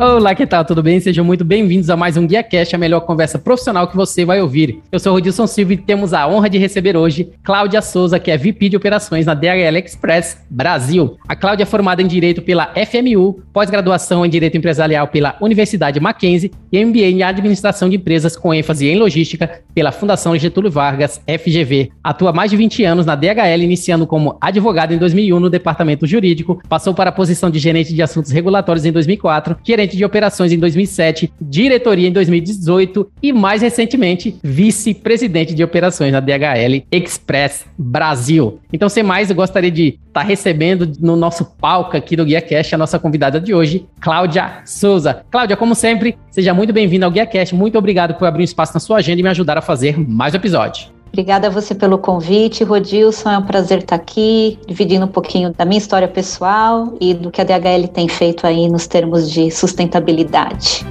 Olá, que tal? Tudo bem? Sejam muito bem-vindos a mais um Guia Cash, a melhor conversa profissional que você vai ouvir. Eu sou Rodilson Silva e temos a honra de receber hoje Cláudia Souza, que é VP de Operações na DHL Express Brasil. A Cláudia é formada em Direito pela FMU, pós-graduação em Direito Empresarial pela Universidade Mackenzie e MBA em Administração de Empresas com ênfase em Logística pela Fundação Getúlio Vargas, FGV. Atua mais de 20 anos na DHL, iniciando como advogada em 2001 no Departamento Jurídico, passou para a posição de Gerente de Assuntos Regulatórios em 2004, gerente de operações em 2007, diretoria em 2018 e, mais recentemente, vice-presidente de operações na DHL Express Brasil. Então, sem mais, eu gostaria de estar tá recebendo no nosso palco aqui do Guia Cash a nossa convidada de hoje, Cláudia Souza. Cláudia, como sempre, seja muito bem-vinda ao Guia Cash. Muito obrigado por abrir um espaço na sua agenda e me ajudar a fazer mais um episódio. Obrigada a você pelo convite, Rodilson. É um prazer estar aqui, dividindo um pouquinho da minha história pessoal e do que a DHL tem feito aí nos termos de sustentabilidade.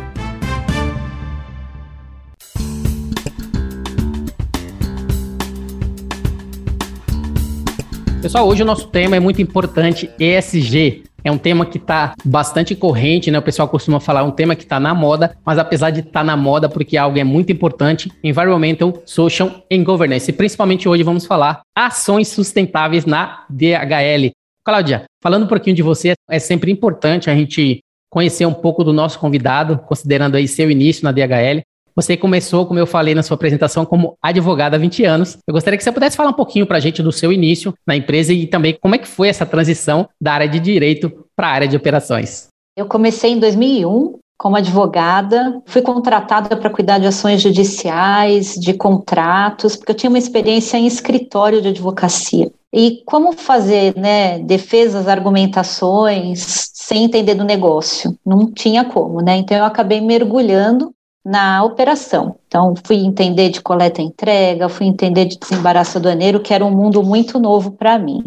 Pessoal, hoje o nosso tema é muito importante, ESG. É um tema que está bastante corrente, né? O pessoal costuma falar, é um tema que está na moda, mas apesar de estar tá na moda, porque algo é muito importante, Environmental, Social and Governance. E principalmente hoje vamos falar ações sustentáveis na DHL. Cláudia, falando um pouquinho de você, é sempre importante a gente conhecer um pouco do nosso convidado, considerando aí seu início na DHL. Você começou, como eu falei na sua apresentação, como advogada há 20 anos. Eu gostaria que você pudesse falar um pouquinho para a gente do seu início na empresa e também como é que foi essa transição da área de direito para a área de operações. Eu comecei em 2001 como advogada, fui contratada para cuidar de ações judiciais, de contratos, porque eu tinha uma experiência em escritório de advocacia. E como fazer né, defesas, argumentações sem entender do negócio? Não tinha como, né? Então eu acabei mergulhando na operação. Então, fui entender de coleta e entrega, fui entender de desembaraço aduaneiro, que era um mundo muito novo para mim.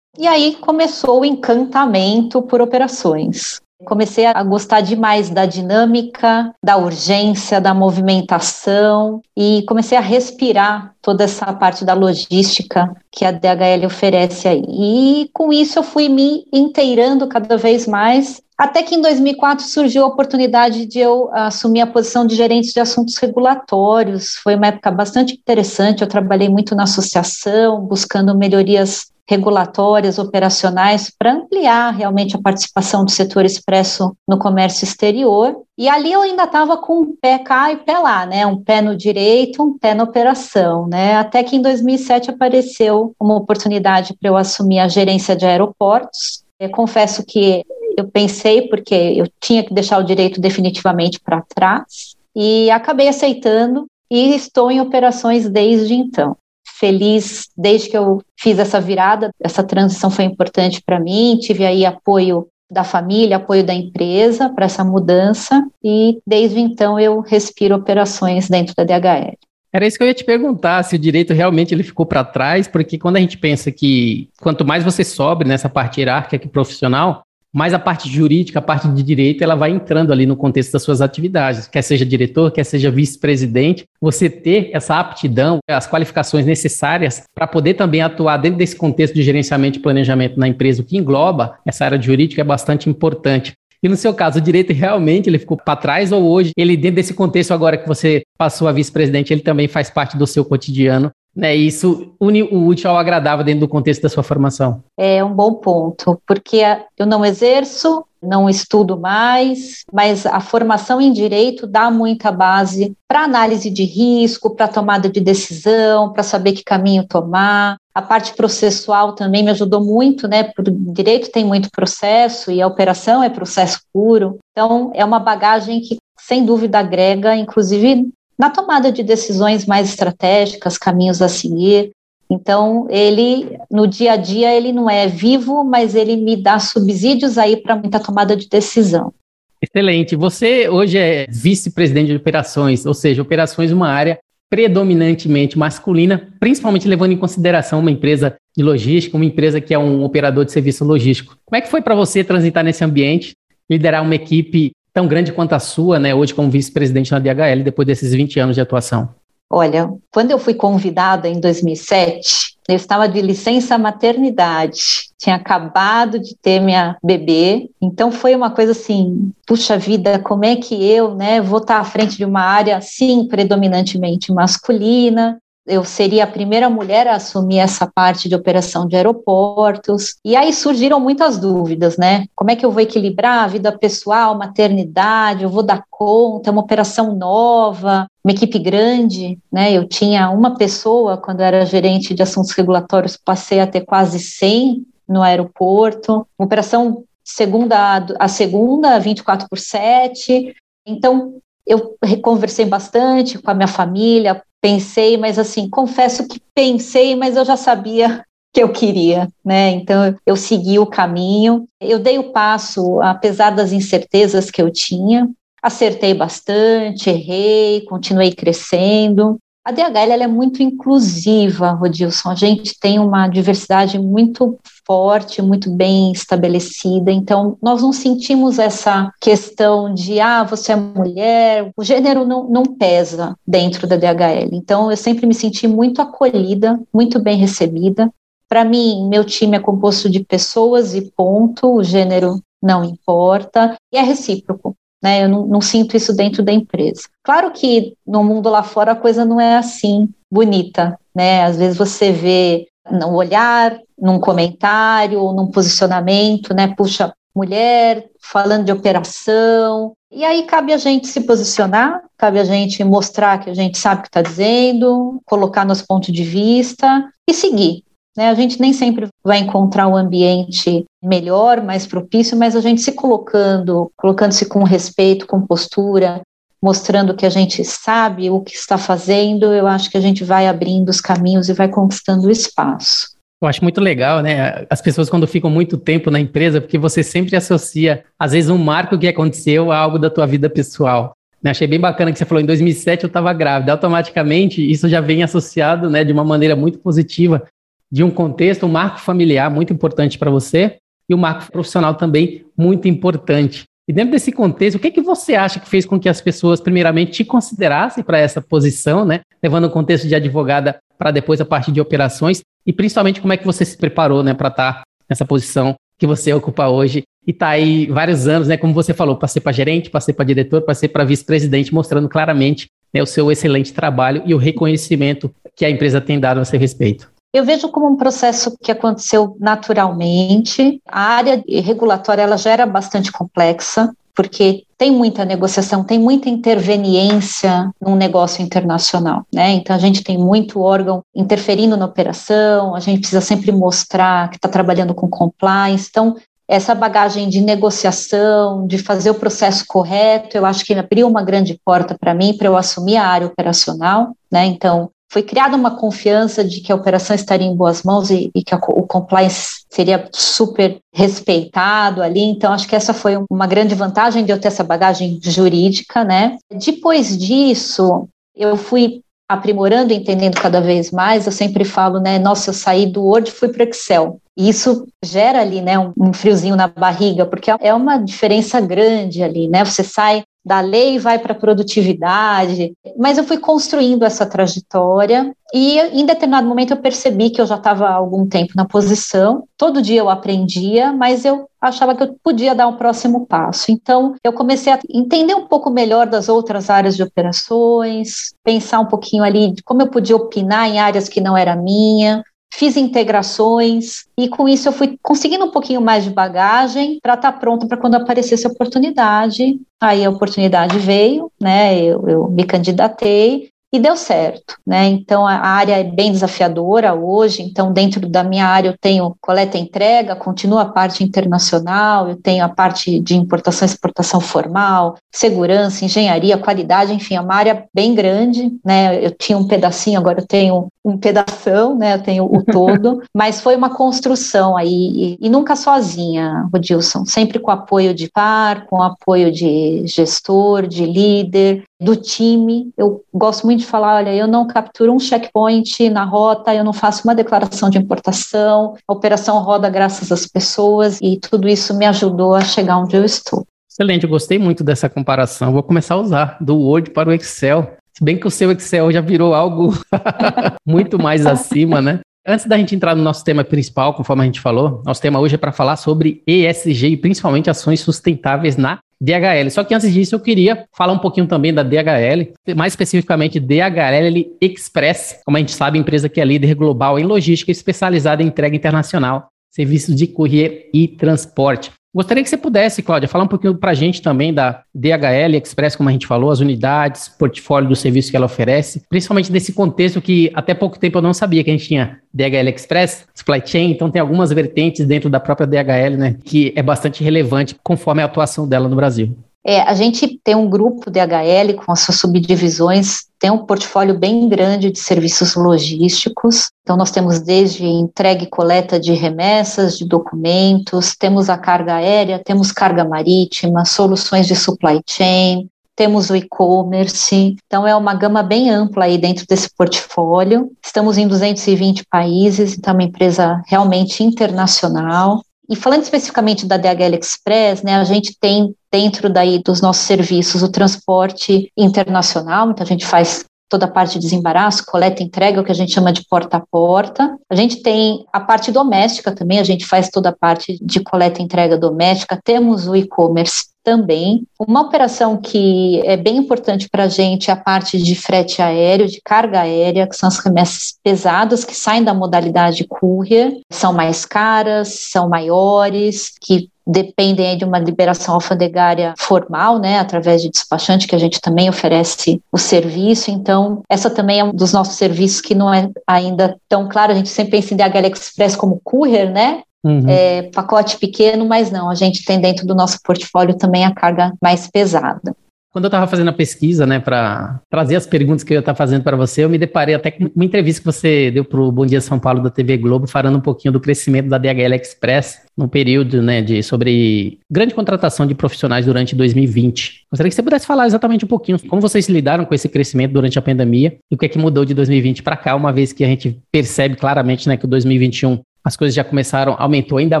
E aí começou o encantamento por operações. Comecei a gostar demais da dinâmica, da urgência, da movimentação e comecei a respirar toda essa parte da logística que a DHL oferece aí. E com isso eu fui me inteirando cada vez mais até que em 2004 surgiu a oportunidade de eu assumir a posição de gerente de assuntos regulatórios. Foi uma época bastante interessante. Eu trabalhei muito na associação, buscando melhorias regulatórias, operacionais, para ampliar realmente a participação do setor expresso no comércio exterior. E ali eu ainda estava com um pé cá e pé lá, né? Um pé no direito, um pé na operação, né? Até que em 2007 apareceu uma oportunidade para eu assumir a gerência de aeroportos. Eu confesso que eu pensei, porque eu tinha que deixar o direito definitivamente para trás, e acabei aceitando e estou em operações desde então. Feliz desde que eu fiz essa virada, essa transição foi importante para mim, tive aí apoio da família, apoio da empresa para essa mudança. E desde então eu respiro operações dentro da DHL. Era isso que eu ia te perguntar, se o direito realmente ele ficou para trás, porque quando a gente pensa que quanto mais você sobe nessa parte hierárquica profissional, mas a parte jurídica, a parte de direito, ela vai entrando ali no contexto das suas atividades, quer seja diretor, quer seja vice-presidente, você ter essa aptidão, as qualificações necessárias para poder também atuar dentro desse contexto de gerenciamento e planejamento na empresa, o que engloba essa área jurídica é bastante importante. E no seu caso, o direito realmente ele ficou para trás ou hoje ele dentro desse contexto agora que você passou a vice-presidente, ele também faz parte do seu cotidiano né, isso une o útil ao agradável dentro do contexto da sua formação. É um bom ponto, porque eu não exerço, não estudo mais, mas a formação em direito dá muita base para análise de risco, para tomada de decisão, para saber que caminho tomar. A parte processual também me ajudou muito, né? Porque direito tem muito processo e a operação é processo puro. Então, é uma bagagem que, sem dúvida, agrega, inclusive na tomada de decisões mais estratégicas, caminhos a seguir. Então, ele, no dia a dia, ele não é vivo, mas ele me dá subsídios aí para muita tomada de decisão. Excelente. Você hoje é vice-presidente de operações, ou seja, operações uma área predominantemente masculina, principalmente levando em consideração uma empresa de logística, uma empresa que é um operador de serviço logístico. Como é que foi para você transitar nesse ambiente, liderar uma equipe tão grande quanto a sua, né, hoje como vice-presidente na DHL, depois desses 20 anos de atuação? Olha, quando eu fui convidada em 2007, eu estava de licença maternidade, tinha acabado de ter minha bebê, então foi uma coisa assim, puxa vida, como é que eu, né, vou estar à frente de uma área, sim, predominantemente masculina, eu seria a primeira mulher a assumir essa parte de operação de aeroportos. E aí surgiram muitas dúvidas, né? Como é que eu vou equilibrar a vida pessoal, maternidade, eu vou dar conta, é uma operação nova, uma equipe grande, né? Eu tinha uma pessoa quando era gerente de assuntos regulatórios, passei a ter quase 100 no aeroporto. Uma operação segunda a segunda, 24 por 7. Então, eu conversei bastante com a minha família, pensei, mas assim, confesso que pensei, mas eu já sabia que eu queria, né? Então eu segui o caminho, eu dei o passo, apesar das incertezas que eu tinha, acertei bastante, errei, continuei crescendo. A DHL é muito inclusiva, Rodilson. A gente tem uma diversidade muito forte, muito bem estabelecida. Então, nós não sentimos essa questão de, ah, você é mulher. O gênero não, não pesa dentro da DHL. Então, eu sempre me senti muito acolhida, muito bem recebida. Para mim, meu time é composto de pessoas e ponto, o gênero não importa, e é recíproco né? Eu não, não, sinto isso dentro da empresa. Claro que no mundo lá fora a coisa não é assim bonita, né? Às vezes você vê no olhar, num comentário, ou num posicionamento, né? Puxa, mulher falando de operação. E aí cabe a gente se posicionar, cabe a gente mostrar que a gente sabe o que está dizendo, colocar nos pontos de vista e seguir. Né? A gente nem sempre vai encontrar um ambiente melhor, mais propício, mas a gente se colocando, colocando-se com respeito, com postura, mostrando que a gente sabe o que está fazendo, eu acho que a gente vai abrindo os caminhos e vai conquistando o espaço. Eu acho muito legal, né? As pessoas quando ficam muito tempo na empresa, porque você sempre associa, às vezes, um marco que aconteceu a algo da tua vida pessoal. Né? Achei bem bacana que você falou, em 2007 eu estava grávida. Automaticamente, isso já vem associado né, de uma maneira muito positiva de um contexto, um marco familiar muito importante para você e um marco profissional também muito importante. E dentro desse contexto, o que, é que você acha que fez com que as pessoas, primeiramente, te considerassem para essa posição, né? Levando o contexto de advogada para depois a parte de operações, e principalmente como é que você se preparou, né, para estar tá nessa posição que você ocupa hoje e está aí vários anos, né? Como você falou, passei para gerente, passei para diretor, passei para vice-presidente, mostrando claramente né, o seu excelente trabalho e o reconhecimento que a empresa tem dado a seu respeito. Eu vejo como um processo que aconteceu naturalmente. A área regulatória ela já era bastante complexa, porque tem muita negociação, tem muita interveniência num negócio internacional, né? Então a gente tem muito órgão interferindo na operação, a gente precisa sempre mostrar que está trabalhando com compliance. Então essa bagagem de negociação, de fazer o processo correto, eu acho que abriu uma grande porta para mim para eu assumir a área operacional, né? Então foi criada uma confiança de que a operação estaria em boas mãos e, e que a, o compliance seria super respeitado ali. Então, acho que essa foi uma grande vantagem de eu ter essa bagagem jurídica, né? Depois disso, eu fui aprimorando, entendendo cada vez mais. Eu sempre falo, né? Nossa, eu saí do Word fui para Excel. E isso gera ali, né, um friozinho na barriga, porque é uma diferença grande ali, né? Você sai da lei vai para a produtividade, mas eu fui construindo essa trajetória e em determinado momento eu percebi que eu já estava há algum tempo na posição, todo dia eu aprendia, mas eu achava que eu podia dar um próximo passo. Então eu comecei a entender um pouco melhor das outras áreas de operações, pensar um pouquinho ali de como eu podia opinar em áreas que não era minha, fiz integrações e com isso eu fui conseguindo um pouquinho mais de bagagem para estar tá pronta para quando aparecesse a oportunidade. Aí a oportunidade veio, né? Eu, eu me candidatei e deu certo, né? Então a área é bem desafiadora hoje. Então dentro da minha área eu tenho coleta e entrega, continua a parte internacional, eu tenho a parte de importação e exportação formal, segurança, engenharia, qualidade, enfim, é uma área bem grande, né? Eu tinha um pedacinho, agora eu tenho um pedação, né? Eu tenho o todo, mas foi uma construção aí e, e nunca sozinha, Rodilson, sempre com apoio de par, com apoio de gestor, de líder, do time. Eu gosto muito de falar, olha, eu não capturo um checkpoint na rota, eu não faço uma declaração de importação, a operação roda graças às pessoas e tudo isso me ajudou a chegar onde eu estou. Excelente, eu gostei muito dessa comparação. Vou começar a usar do Word para o Excel. Se bem que o seu Excel já virou algo muito mais acima, né? Antes da gente entrar no nosso tema principal, conforme a gente falou, nosso tema hoje é para falar sobre ESG e principalmente ações sustentáveis na DHL. Só que antes disso, eu queria falar um pouquinho também da DHL, mais especificamente DHL Express, como a gente sabe, empresa que é líder global em logística especializada em entrega internacional, serviços de courier e transporte. Gostaria que você pudesse, Cláudia, falar um pouquinho para a gente também da DHL Express, como a gente falou, as unidades, portfólio do serviço que ela oferece, principalmente nesse contexto que até pouco tempo eu não sabia que a gente tinha DHL Express, supply chain, então tem algumas vertentes dentro da própria DHL, né, que é bastante relevante conforme a atuação dela no Brasil. É, a gente tem um grupo DHL com as suas subdivisões, tem um portfólio bem grande de serviços logísticos. Então, nós temos desde entrega e coleta de remessas, de documentos, temos a carga aérea, temos carga marítima, soluções de supply chain, temos o e-commerce, então é uma gama bem ampla aí dentro desse portfólio. Estamos em 220 países, então é uma empresa realmente internacional. E falando especificamente da DHL Express, né, a gente tem dentro daí dos nossos serviços o transporte internacional, então a gente faz toda a parte de desembaraço, coleta e entrega, o que a gente chama de porta a porta. A gente tem a parte doméstica também, a gente faz toda a parte de coleta e entrega doméstica. Temos o e-commerce também. Uma operação que é bem importante para a gente é a parte de frete aéreo, de carga aérea, que são as remessas pesadas que saem da modalidade courier, são mais caras, são maiores, que dependem de uma liberação alfandegária formal, né, através de despachante, que a gente também oferece o serviço. Então, essa também é um dos nossos serviços que não é ainda tão claro. A gente sempre pensa em DHL Express como courier, né, Uhum. É, pacote pequeno, mas não, a gente tem dentro do nosso portfólio também a carga mais pesada. Quando eu estava fazendo a pesquisa, né, para trazer as perguntas que eu ia estar fazendo para você, eu me deparei até com uma entrevista que você deu para o Bom Dia São Paulo da TV Globo, falando um pouquinho do crescimento da DHL Express no período, né, de sobre grande contratação de profissionais durante 2020. Gostaria que você pudesse falar exatamente um pouquinho como vocês lidaram com esse crescimento durante a pandemia e o que é que mudou de 2020 para cá, uma vez que a gente percebe claramente, né, que o 2021 as coisas já começaram, aumentou ainda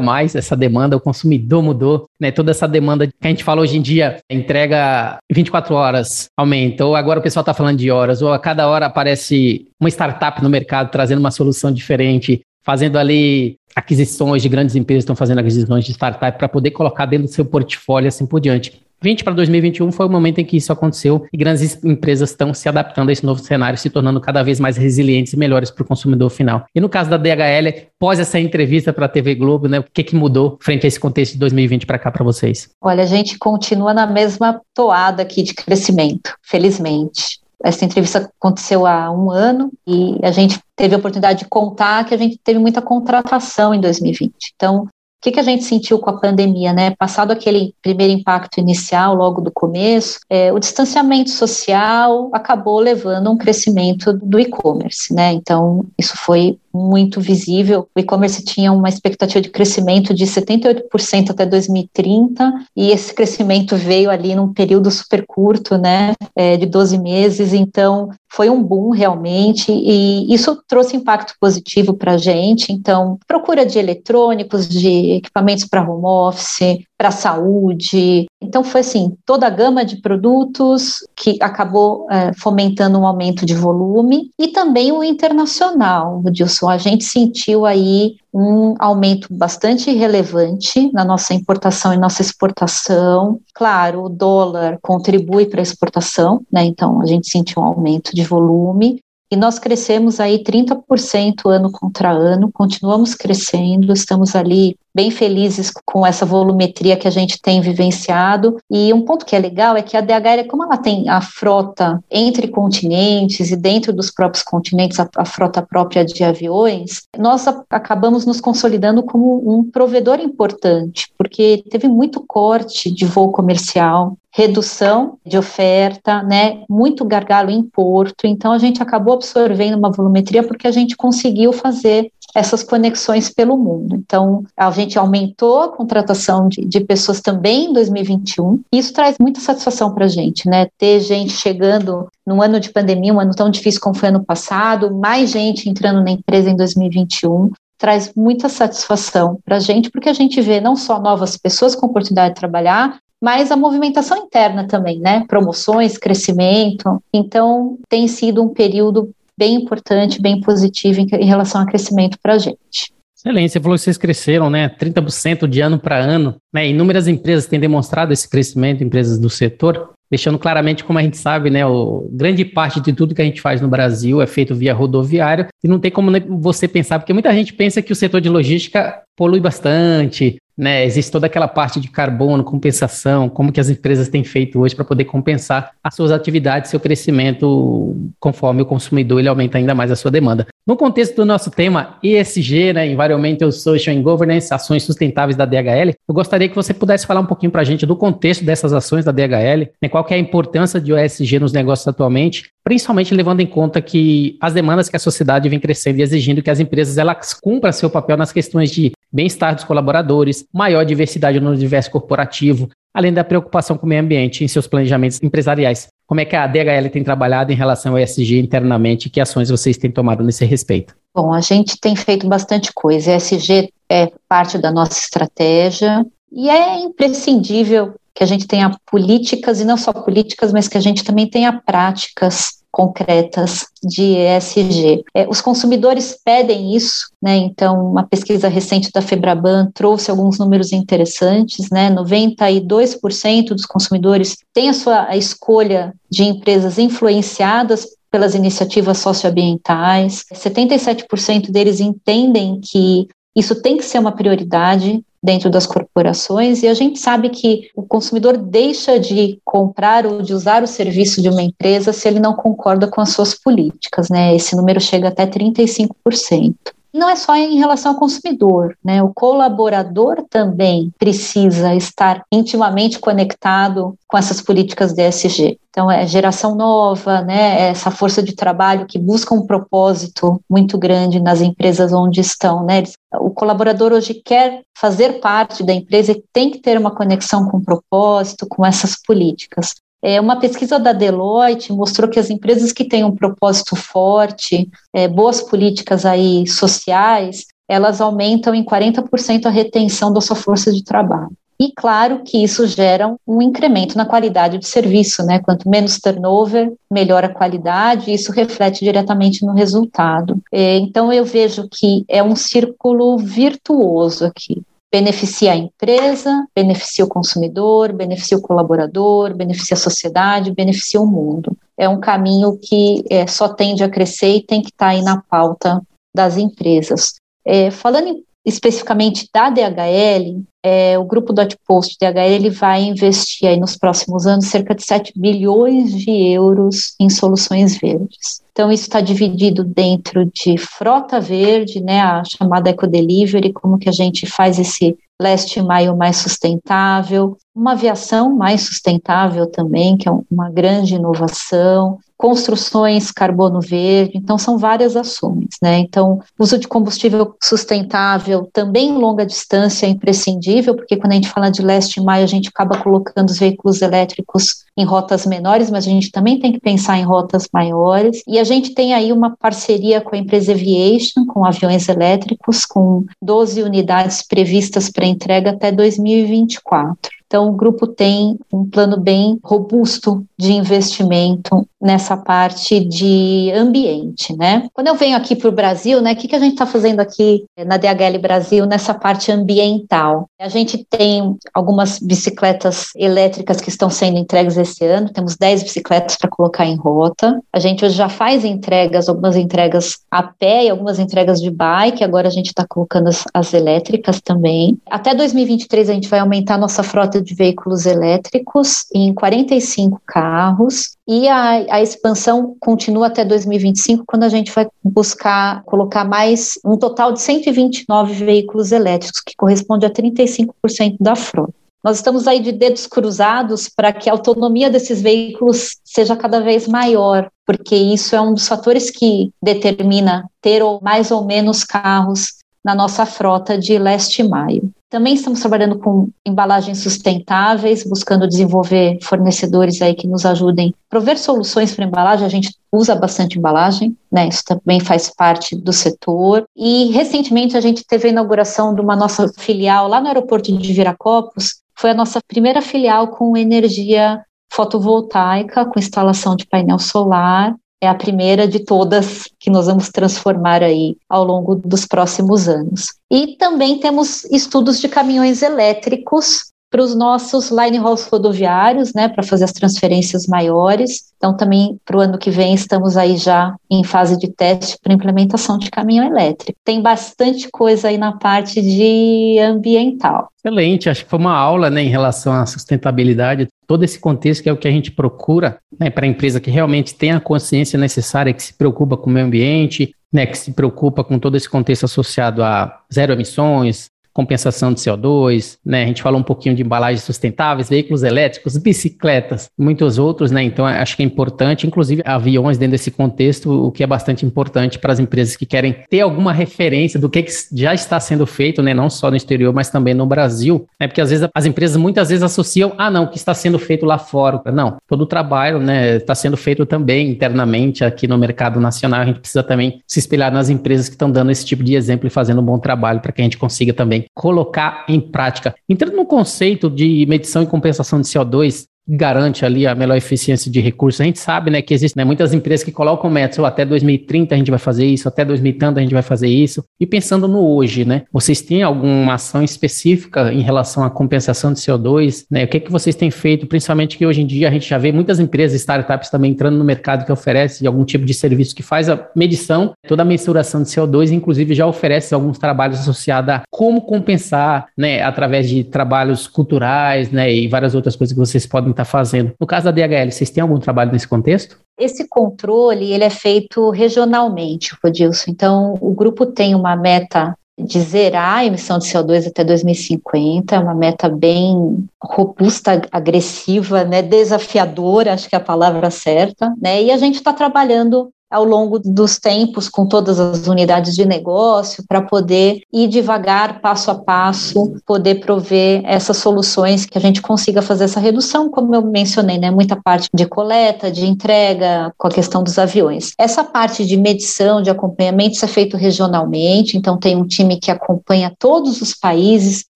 mais essa demanda, o consumidor mudou, né? Toda essa demanda que a gente fala hoje em dia, entrega 24 horas, aumenta, ou agora o pessoal está falando de horas, ou a cada hora aparece uma startup no mercado trazendo uma solução diferente, fazendo ali aquisições de grandes empresas, estão fazendo aquisições de startup para poder colocar dentro do seu portfólio assim por diante. 20 para 2021 foi o momento em que isso aconteceu e grandes empresas estão se adaptando a esse novo cenário, se tornando cada vez mais resilientes e melhores para o consumidor final. E no caso da DHL, pós essa entrevista para a TV Globo, né, o que, que mudou frente a esse contexto de 2020 para cá para vocês? Olha, a gente continua na mesma toada aqui de crescimento, felizmente. Essa entrevista aconteceu há um ano e a gente teve a oportunidade de contar que a gente teve muita contratação em 2020. Então, o que, que a gente sentiu com a pandemia, né? Passado aquele primeiro impacto inicial, logo do começo, é, o distanciamento social acabou levando um crescimento do e-commerce, né? Então, isso foi muito visível. O e-commerce tinha uma expectativa de crescimento de 78% até 2030, e esse crescimento veio ali num período super curto, né, é, de 12 meses, então foi um boom realmente, e isso trouxe impacto positivo para a gente. Então, procura de eletrônicos, de equipamentos para home office, para a saúde. Então, foi assim, toda a gama de produtos que acabou é, fomentando um aumento de volume e também o internacional, Dilson. A gente sentiu aí um aumento bastante relevante na nossa importação e nossa exportação. Claro, o dólar contribui para a exportação, né? Então, a gente sentiu um aumento de volume, e nós crescemos aí 30% ano contra ano, continuamos crescendo, estamos ali bem felizes com essa volumetria que a gente tem vivenciado. E um ponto que é legal é que a DHL, como ela tem a frota entre continentes e dentro dos próprios continentes, a, a frota própria de aviões, nós a, acabamos nos consolidando como um provedor importante, porque teve muito corte de voo comercial, redução de oferta, né, muito gargalo em porto, então a gente acabou absorvendo uma volumetria porque a gente conseguiu fazer essas conexões pelo mundo. Então, a gente aumentou a contratação de, de pessoas também em 2021, e isso traz muita satisfação para a gente, né? Ter gente chegando num ano de pandemia, um ano tão difícil como foi ano passado, mais gente entrando na empresa em 2021, traz muita satisfação para a gente, porque a gente vê não só novas pessoas com oportunidade de trabalhar, mas a movimentação interna também, né? Promoções, crescimento. Então, tem sido um período bem importante, bem positivo em, em relação ao crescimento para a gente. Excelente, você falou que vocês cresceram, né, 30% de ano para ano, né, inúmeras empresas têm demonstrado esse crescimento, empresas do setor, deixando claramente, como a gente sabe, né, o, grande parte de tudo que a gente faz no Brasil é feito via rodoviário, e não tem como você pensar, porque muita gente pensa que o setor de logística polui bastante, né? Existe toda aquela parte de carbono, compensação, como que as empresas têm feito hoje para poder compensar as suas atividades, seu crescimento, conforme o consumidor ele aumenta ainda mais a sua demanda. No contexto do nosso tema ESG, né, Environmental, Social and Governance, ações sustentáveis da DHL, eu gostaria que você pudesse falar um pouquinho para a gente do contexto dessas ações da DHL, né, qual que é a importância de ESG nos negócios atualmente, principalmente levando em conta que as demandas que a sociedade vem crescendo e exigindo que as empresas elas cumpram seu papel nas questões de bem-estar dos colaboradores, maior diversidade no universo corporativo, além da preocupação com o meio ambiente em seus planejamentos empresariais. Como é que a DHL tem trabalhado em relação ao ESG internamente e que ações vocês têm tomado nesse respeito? Bom, a gente tem feito bastante coisa. ESG é parte da nossa estratégia e é imprescindível que a gente tenha políticas, e não só políticas, mas que a gente também tenha práticas concretas de ESG. É, os consumidores pedem isso, né? Então, uma pesquisa recente da Febraban trouxe alguns números interessantes, né? 92% dos consumidores têm a sua a escolha de empresas influenciadas pelas iniciativas socioambientais. 77% deles entendem que isso tem que ser uma prioridade dentro das corporações, e a gente sabe que o consumidor deixa de comprar ou de usar o serviço de uma empresa se ele não concorda com as suas políticas, né? Esse número chega até 35% não é só em relação ao consumidor, né? O colaborador também precisa estar intimamente conectado com essas políticas de ESG. Então, é geração nova, né? É essa força de trabalho que busca um propósito muito grande nas empresas onde estão, né? O colaborador hoje quer fazer parte da empresa e tem que ter uma conexão com o propósito, com essas políticas. É, uma pesquisa da Deloitte mostrou que as empresas que têm um propósito forte, é, boas políticas aí sociais, elas aumentam em 40% a retenção da sua força de trabalho. E claro que isso gera um incremento na qualidade do serviço, né? Quanto menos turnover, melhor a qualidade, e isso reflete diretamente no resultado. É, então eu vejo que é um círculo virtuoso aqui beneficia a empresa, beneficia o consumidor, beneficia o colaborador, beneficia a sociedade, beneficia o mundo. É um caminho que é, só tende a crescer e tem que estar tá aí na pauta das empresas. É, falando especificamente da DHL, é, o grupo Dot Post DHL vai investir aí nos próximos anos cerca de 7 bilhões de euros em soluções verdes. Então, isso está dividido dentro de frota verde, né, a chamada Eco Delivery, como que a gente faz esse last mile mais sustentável, uma aviação mais sustentável também, que é uma grande inovação, construções carbono verde, então são várias ações, né? Então, uso de combustível sustentável também longa distância é imprescindível, porque quando a gente fala de leste mile, a gente acaba colocando os veículos elétricos em rotas menores, mas a gente também tem que pensar em rotas maiores. E a gente tem aí uma parceria com a empresa Aviation, com aviões elétricos, com 12 unidades previstas para entrega até 2024. Então, o grupo tem um plano bem robusto de investimento nessa parte de ambiente, né? Quando eu venho aqui para o Brasil, né, o que, que a gente está fazendo aqui na DHL Brasil nessa parte ambiental? A gente tem algumas bicicletas elétricas que estão sendo entregues esse ano, temos 10 bicicletas para colocar em rota. A gente hoje já faz entregas, algumas entregas a pé e algumas entregas de bike, agora a gente está colocando as, as elétricas também. Até 2023 a gente vai aumentar nossa frota de veículos elétricos em 45 carros e a, a expansão continua até 2025, quando a gente vai buscar colocar mais um total de 129 veículos elétricos, que corresponde a 35% da frota. Nós estamos aí de dedos cruzados para que a autonomia desses veículos seja cada vez maior, porque isso é um dos fatores que determina ter mais ou menos carros na nossa frota de leste maio. Também estamos trabalhando com embalagens sustentáveis, buscando desenvolver fornecedores aí que nos ajudem a prover soluções para embalagem. A gente usa bastante embalagem, né? Isso também faz parte do setor. E recentemente a gente teve a inauguração de uma nossa filial lá no aeroporto de Viracopos. Foi a nossa primeira filial com energia fotovoltaica, com instalação de painel solar é a primeira de todas que nós vamos transformar aí ao longo dos próximos anos. E também temos estudos de caminhões elétricos para os nossos line hauls rodoviários, né, para fazer as transferências maiores. Então, também para o ano que vem, estamos aí já em fase de teste para implementação de caminhão elétrico. Tem bastante coisa aí na parte de ambiental. Excelente, acho que foi uma aula né, em relação à sustentabilidade, todo esse contexto que é o que a gente procura né, para a empresa que realmente tem a consciência necessária, que se preocupa com o meio ambiente, né, que se preocupa com todo esse contexto associado a zero emissões, compensação de CO2, né? A gente falou um pouquinho de embalagens sustentáveis, veículos elétricos, bicicletas, muitos outros, né? Então acho que é importante, inclusive aviões dentro desse contexto, o que é bastante importante para as empresas que querem ter alguma referência do que, que já está sendo feito, né? Não só no exterior, mas também no Brasil, né? Porque às vezes as empresas muitas vezes associam, ah, não, o que está sendo feito lá fora. Não, todo o trabalho, né, está sendo feito também internamente aqui no mercado nacional. A gente precisa também se espelhar nas empresas que estão dando esse tipo de exemplo e fazendo um bom trabalho para que a gente consiga também colocar em prática. Entrando no conceito de medição e compensação de CO2, garante ali a melhor eficiência de recursos. A gente sabe, né, que existem né, muitas empresas que colocam metas, oh, até 2030 a gente vai fazer isso, até 2030 a gente vai fazer isso. E pensando no hoje, né, vocês têm alguma ação específica em relação à compensação de CO2, né? O que é que vocês têm feito, principalmente que hoje em dia a gente já vê muitas empresas, startups também entrando no mercado que oferece algum tipo de serviço que faz a medição, toda a mensuração de CO2, inclusive já oferece alguns trabalhos associados a como compensar, né, através de trabalhos culturais, né, e várias outras coisas que vocês podem está fazendo. No caso da DHL, vocês têm algum trabalho nesse contexto? Esse controle ele é feito regionalmente, Rodilson. Então, o grupo tem uma meta de zerar a emissão de CO2 até 2050, é uma meta bem robusta, agressiva, né, desafiadora, acho que é a palavra certa, né, e a gente está trabalhando ao longo dos tempos com todas as unidades de negócio para poder ir devagar, passo a passo, poder prover essas soluções que a gente consiga fazer essa redução, como eu mencionei, né, muita parte de coleta, de entrega, com a questão dos aviões. Essa parte de medição, de acompanhamento, isso é feito regionalmente, então tem um time que acompanha todos os países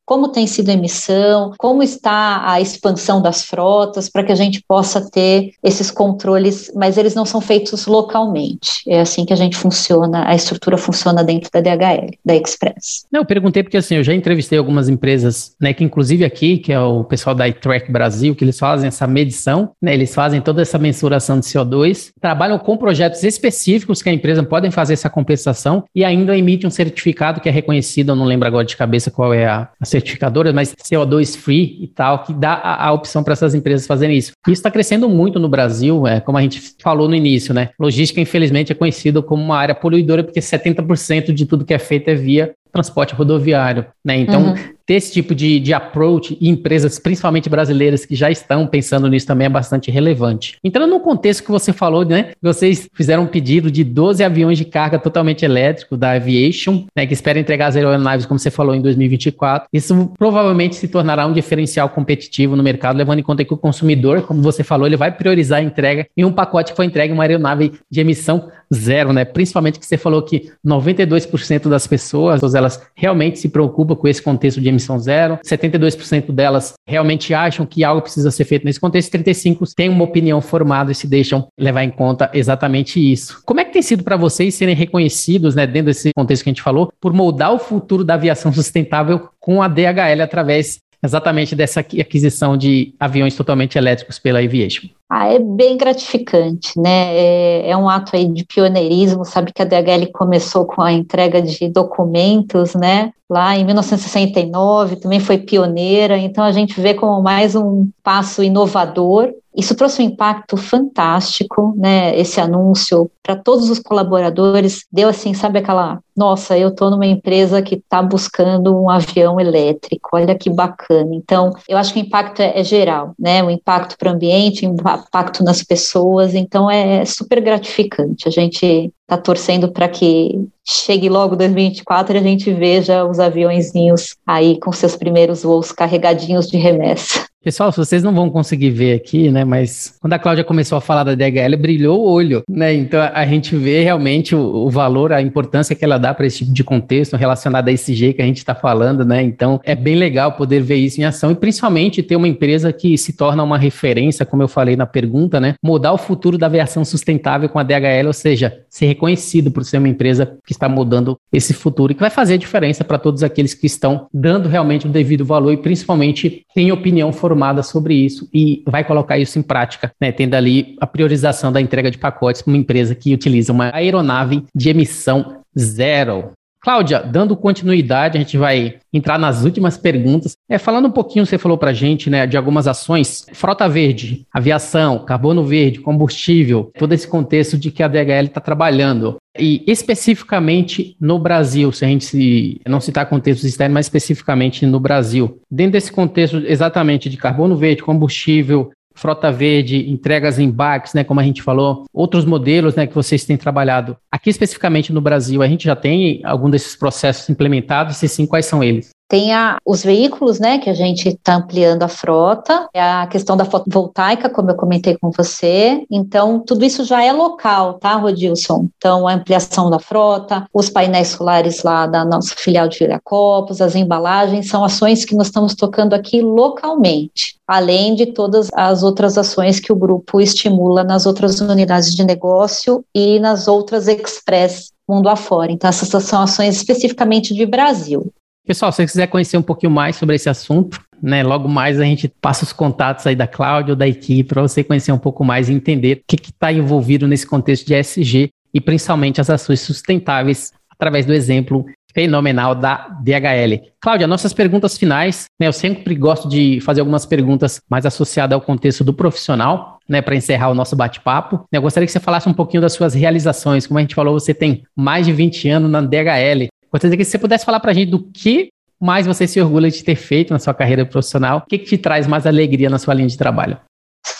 como tem sido a emissão, como está a expansão das frotas, para que a gente possa ter esses controles, mas eles não são feitos localmente. É assim que a gente funciona, a estrutura funciona dentro da DHL, da Express. Não, eu perguntei porque assim, eu já entrevistei algumas empresas, né, que inclusive aqui, que é o pessoal da iTrack Brasil, que eles fazem essa medição, né, eles fazem toda essa mensuração de CO2, trabalham com projetos específicos que a empresa podem fazer essa compensação e ainda emite um certificado que é reconhecido, eu não lembro agora de cabeça qual é a, a certificadoras, mas CO2 free e tal, que dá a, a opção para essas empresas fazerem isso. Isso está crescendo muito no Brasil, é, como a gente falou no início, né? Logística, infelizmente, é conhecido como uma área poluidora, porque 70% de tudo que é feito é via transporte rodoviário, né? Então, uhum ter esse tipo de, de approach e empresas, principalmente brasileiras, que já estão pensando nisso também é bastante relevante. Entrando no contexto que você falou, né? Vocês fizeram um pedido de 12 aviões de carga totalmente elétrico da Aviation, né? Que espera entregar as aeronaves, como você falou, em 2024. Isso provavelmente se tornará um diferencial competitivo no mercado, levando em conta que o consumidor, como você falou, ele vai priorizar a entrega em um pacote que foi entregue uma aeronave de emissão zero, né? Principalmente que você falou que 92% das pessoas, elas realmente se preocupam com esse contexto de emissão zero, 72% delas realmente acham que algo precisa ser feito nesse contexto, 35% têm uma opinião formada e se deixam levar em conta exatamente isso. Como é que tem sido para vocês serem reconhecidos, né, dentro desse contexto que a gente falou, por moldar o futuro da aviação sustentável com a DHL através exatamente dessa aquisição de aviões totalmente elétricos pela Aviation? Ah, é bem gratificante, né? É, é, um ato aí de pioneirismo. Sabe que a DHL começou com a entrega de documentos, né? Lá em 1969, também foi pioneira. Então a gente vê como mais um passo inovador isso trouxe um impacto fantástico, né? Esse anúncio para todos os colaboradores deu assim, sabe aquela, nossa, eu estou numa empresa que está buscando um avião elétrico, olha que bacana. Então, eu acho que o impacto é, é geral, né? O impacto para o ambiente, o impacto nas pessoas. Então, é super gratificante. A gente está torcendo para que chegue logo 2024 e a gente veja os aviõezinhos aí com seus primeiros voos carregadinhos de remessa. Pessoal, vocês não vão conseguir ver aqui, né? Mas quando a Cláudia começou a falar da DHL, brilhou o olho, né? Então a gente vê realmente o, o valor, a importância que ela dá para esse tipo de contexto relacionado a esse G que a gente está falando, né? Então é bem legal poder ver isso em ação e principalmente ter uma empresa que se torna uma referência, como eu falei na pergunta, né? Mudar o futuro da aviação sustentável com a DHL, ou seja, ser reconhecido por ser uma empresa que está mudando esse futuro e que vai fazer a diferença para todos aqueles que estão dando realmente o devido valor e principalmente têm opinião formada informada sobre isso e vai colocar isso em prática, né, tendo ali a priorização da entrega de pacotes para uma empresa que utiliza uma aeronave de emissão zero. Cláudia, dando continuidade, a gente vai entrar nas últimas perguntas. É, falando um pouquinho, você falou para a gente né, de algumas ações, frota verde, aviação, carbono verde, combustível, todo esse contexto de que a DHL está trabalhando. E especificamente no Brasil, se a gente se, não citar contextos externos, mas especificamente no Brasil. Dentro desse contexto exatamente de carbono verde, combustível, frota verde, entregas em barcos, né, como a gente falou, outros modelos, né, que vocês têm trabalhado. Aqui especificamente no Brasil, a gente já tem algum desses processos implementados? Se sim, quais são eles? Tem a, os veículos, né, que a gente está ampliando a frota, é a questão da fotovoltaica, como eu comentei com você. Então, tudo isso já é local, tá, Rodilson? Então, a ampliação da frota, os painéis solares lá da nossa filial de Viracopos, as embalagens, são ações que nós estamos tocando aqui localmente, além de todas as outras ações que o grupo estimula nas outras unidades de negócio e nas outras express mundo afora. Então, essas são ações especificamente de Brasil. Pessoal, se você quiser conhecer um pouquinho mais sobre esse assunto, né, logo mais a gente passa os contatos aí da Cláudia ou da equipe para você conhecer um pouco mais e entender o que está envolvido nesse contexto de ESG e principalmente as ações sustentáveis através do exemplo fenomenal da DHL. Cláudia, nossas perguntas finais, né, eu sempre gosto de fazer algumas perguntas mais associadas ao contexto do profissional, né, para encerrar o nosso bate-papo. Eu gostaria que você falasse um pouquinho das suas realizações. Como a gente falou, você tem mais de 20 anos na DHL. Gostaria que você pudesse falar para a gente do que mais você se orgulha de ter feito na sua carreira profissional, o que, que te traz mais alegria na sua linha de trabalho?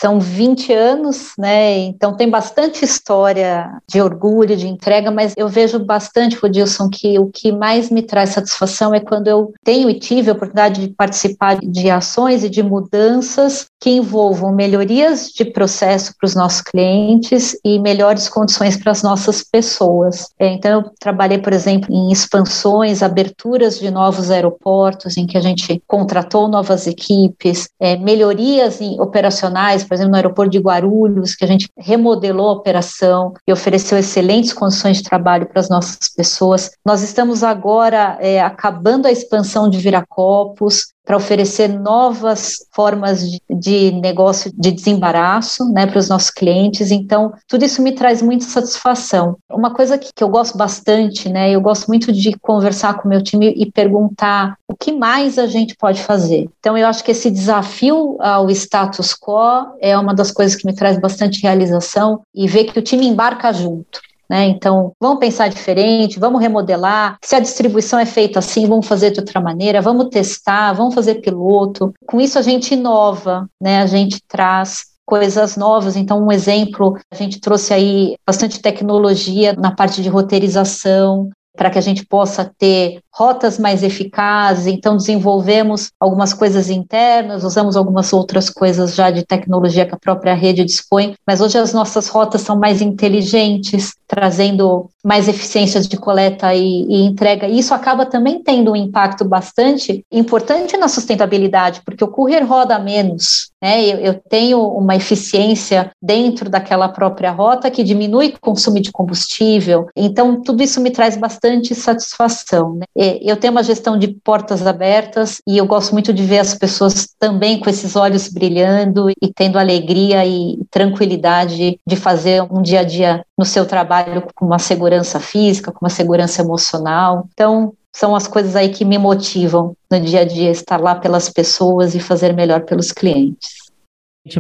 São 20 anos, né? Então tem bastante história de orgulho, de entrega, mas eu vejo bastante, Rodilson, que o que mais me traz satisfação é quando eu tenho e tive a oportunidade de participar de ações e de mudanças que envolvam melhorias de processo para os nossos clientes e melhores condições para as nossas pessoas. É, então, eu trabalhei, por exemplo, em expansões, aberturas de novos aeroportos, em que a gente contratou novas equipes, é, melhorias operacionais, por exemplo, no aeroporto de Guarulhos, que a gente remodelou a operação e ofereceu excelentes condições de trabalho para as nossas pessoas. Nós estamos agora é, acabando a expansão de Viracopos, para oferecer novas formas de, negócio de desembaraço né, para os nossos clientes. Então, tudo isso me traz muita satisfação. Uma coisa que, que eu gosto bastante, né, eu gosto muito de conversar com o meu time e perguntar o que mais a gente pode fazer. Então, eu acho que esse desafio ao status quo é uma das coisas que me traz bastante realização e ver que o time embarca junto. Né? Então, vamos pensar diferente, vamos remodelar. Se a distribuição é feita assim, vamos fazer de outra maneira, vamos testar, vamos fazer piloto. Com isso, a gente inova, né? a gente traz coisas novas. Então, um exemplo, a gente trouxe aí bastante tecnologia na parte de roteirização, para que a gente possa ter rotas mais eficazes. Então, desenvolvemos algumas coisas internas, usamos algumas outras coisas já de tecnologia que a própria rede dispõe, mas hoje as nossas rotas são mais inteligentes, trazendo mais eficiências de coleta e, e entrega. E isso acaba também tendo um impacto bastante importante na sustentabilidade, porque o courier roda menos, né? Eu, eu, tenho uma eficiência dentro daquela própria rota que diminui o consumo de combustível. Então, tudo isso me traz bastante satisfação. Né? Eu tenho uma gestão de portas abertas e eu gosto muito de ver as pessoas também com esses olhos brilhando e tendo alegria e tranquilidade de fazer um dia a dia no seu trabalho com uma segurança física, com uma segurança emocional. Então, são as coisas aí que me motivam no dia a dia, estar lá pelas pessoas e fazer melhor pelos clientes.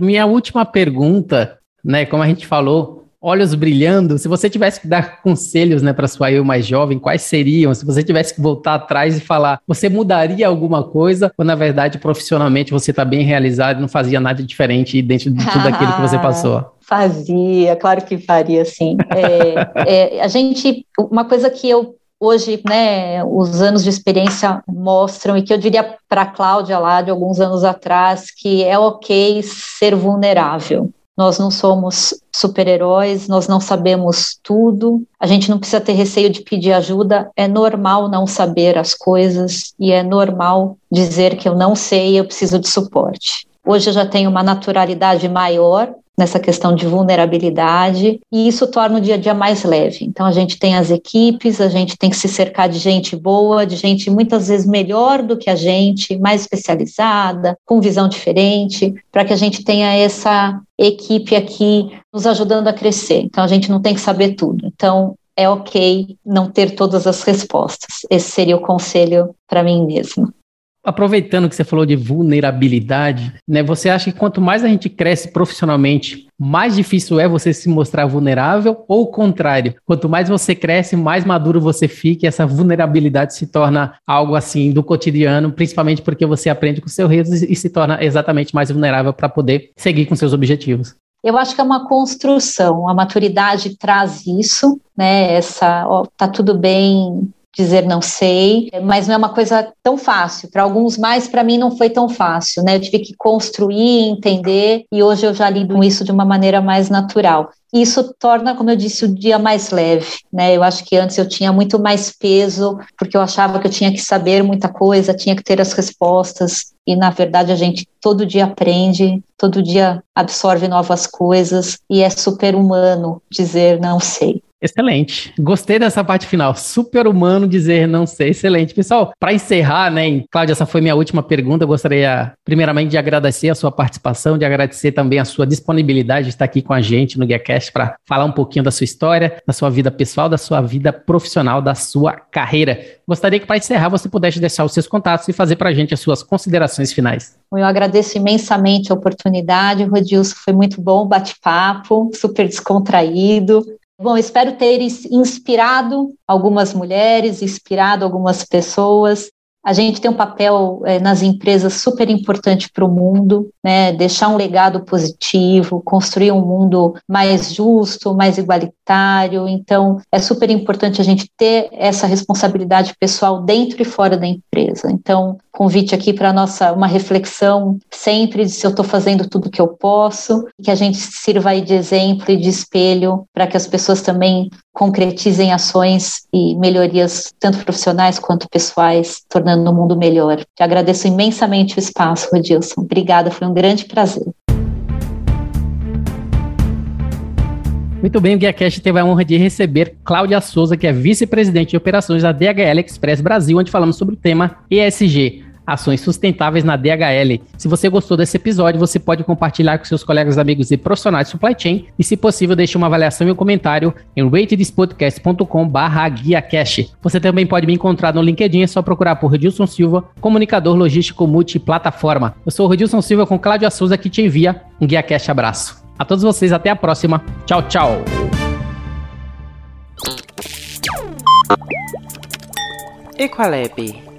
Minha última pergunta, né, como a gente falou, olhos brilhando, se você tivesse que dar conselhos, né, para sua eu mais jovem, quais seriam? Se você tivesse que voltar atrás e falar, você mudaria alguma coisa ou na verdade profissionalmente você está bem realizado e não fazia nada diferente dentro de tudo aquilo que você passou? Fazia, claro que faria, sim. É, é, a gente, uma coisa que eu hoje, né, os anos de experiência mostram, e que eu diria para a Cláudia lá de alguns anos atrás, que é ok ser vulnerável. Nós não somos super-heróis, nós não sabemos tudo, a gente não precisa ter receio de pedir ajuda, é normal não saber as coisas e é normal dizer que eu não sei, eu preciso de suporte. Hoje eu já tenho uma naturalidade maior nessa questão de vulnerabilidade e isso torna o dia a dia mais leve. Então a gente tem as equipes, a gente tem que se cercar de gente boa, de gente muitas vezes melhor do que a gente, mais especializada, com visão diferente, para que a gente tenha essa equipe aqui nos ajudando a crescer. Então a gente não tem que saber tudo. Então é ok não ter todas as respostas. Esse seria o conselho para mim mesma. Aproveitando que você falou de vulnerabilidade, né? Você acha que quanto mais a gente cresce profissionalmente, mais difícil é você se mostrar vulnerável ou o contrário? Quanto mais você cresce, mais maduro você fica e essa vulnerabilidade se torna algo assim do cotidiano, principalmente porque você aprende com seus erros e se torna exatamente mais vulnerável para poder seguir com seus objetivos. Eu acho que é uma construção, a maturidade traz isso, né? Essa, ó, tá tudo bem dizer não sei, mas não é uma coisa tão fácil. Para alguns mais, para mim não foi tão fácil, né? Eu tive que construir, entender, e hoje eu já lido com isso de uma maneira mais natural. Isso torna, como eu disse, o dia mais leve, né? Eu acho que antes eu tinha muito mais peso, porque eu achava que eu tinha que saber muita coisa, tinha que ter as respostas, e na verdade a gente todo dia aprende, todo dia absorve novas coisas, e é super humano dizer não sei. Excelente. Gostei dessa parte final. Super humano dizer não sei. Excelente. Pessoal, para encerrar, né, Cláudia, essa foi minha última pergunta. Eu gostaria, primeiramente, de agradecer a sua participação, de agradecer também a sua disponibilidade de estar aqui com a gente no GuiaCast para falar um pouquinho da sua história, da sua vida pessoal, da sua vida profissional, da sua carreira. Gostaria que, para encerrar, você pudesse deixar os seus contatos e fazer para a gente as suas considerações finais. Eu agradeço imensamente a oportunidade, Rodilson. Foi muito bom o bate-papo, super descontraído. Bom, espero ter inspirado algumas mulheres, inspirado algumas pessoas. A gente tem um papel é, nas empresas super importante para o mundo, né? Deixar um legado positivo, construir um mundo mais justo, mais igualitário. Então, é super importante a gente ter essa responsabilidade pessoal dentro e fora da empresa. Então, convite aqui para nossa uma reflexão sempre de se eu estou fazendo tudo que eu posso, que a gente sirva aí de exemplo e de espelho para que as pessoas também concretizem ações e melhorias tanto profissionais quanto pessoais, tornando o mundo melhor. Te agradeço imensamente o espaço, Rodilson. Obrigada, foi um grande prazer. Muito bem, o GuiaCast teve a honra de receber Cláudia Souza, que é vice-presidente de operações da DHL Express Brasil, onde falamos sobre o tema ESG, ações sustentáveis na DHL. Se você gostou desse episódio, você pode compartilhar com seus colegas, amigos e profissionais de supply chain e, se possível, deixe uma avaliação e um comentário em ratedspodcast.com/guiacast. Você também pode me encontrar no LinkedIn, é só procurar por Redilson Silva, comunicador logístico multiplataforma. Eu sou o Redilson Silva com Cláudia Souza que te envia um GuiaCast abraço. A todos vocês, até a próxima. Tchau, tchau. Equalab